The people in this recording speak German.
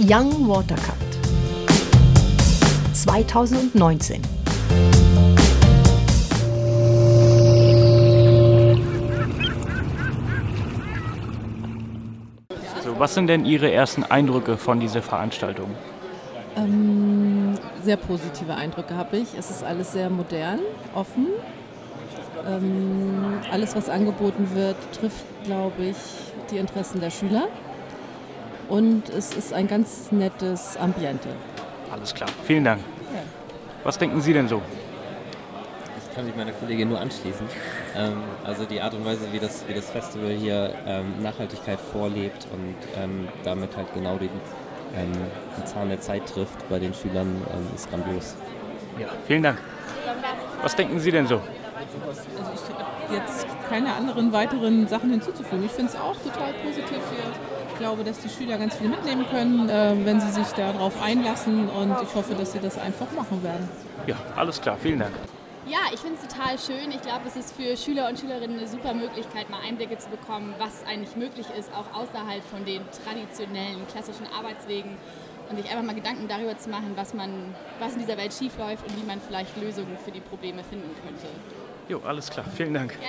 Young Watercut 2019. So, was sind denn Ihre ersten Eindrücke von dieser Veranstaltung? Ähm, sehr positive Eindrücke habe ich. Es ist alles sehr modern, offen. Ähm, alles, was angeboten wird, trifft, glaube ich, die Interessen der Schüler. Und es ist ein ganz nettes Ambiente. Alles klar, vielen Dank. Ja. Was denken Sie denn so? Ich kann mich meiner Kollegin nur anschließen. Ähm, also die Art und Weise, wie das, wie das Festival hier ähm, Nachhaltigkeit vorlebt und ähm, damit halt genau den, ähm, den Zahn der Zeit trifft bei den Schülern, ähm, ist grandios. Ja, vielen Dank. Was denken Sie denn so? Also ich habe jetzt keine anderen weiteren Sachen hinzuzufügen. Ich finde es auch total positiv hier. Ich glaube, dass die Schüler ganz viel mitnehmen können, äh, wenn sie sich darauf einlassen und ich hoffe, dass sie das einfach machen werden. Ja, alles klar, vielen Dank. Ja, ich finde es total schön. Ich glaube, es ist für Schüler und Schülerinnen eine super Möglichkeit, mal Einblicke zu bekommen, was eigentlich möglich ist, auch außerhalb von den traditionellen, klassischen Arbeitswegen und sich einfach mal Gedanken darüber zu machen, was, man, was in dieser Welt schiefläuft und wie man vielleicht Lösungen für die Probleme finden könnte. Jo, alles klar, vielen Dank. Gerne.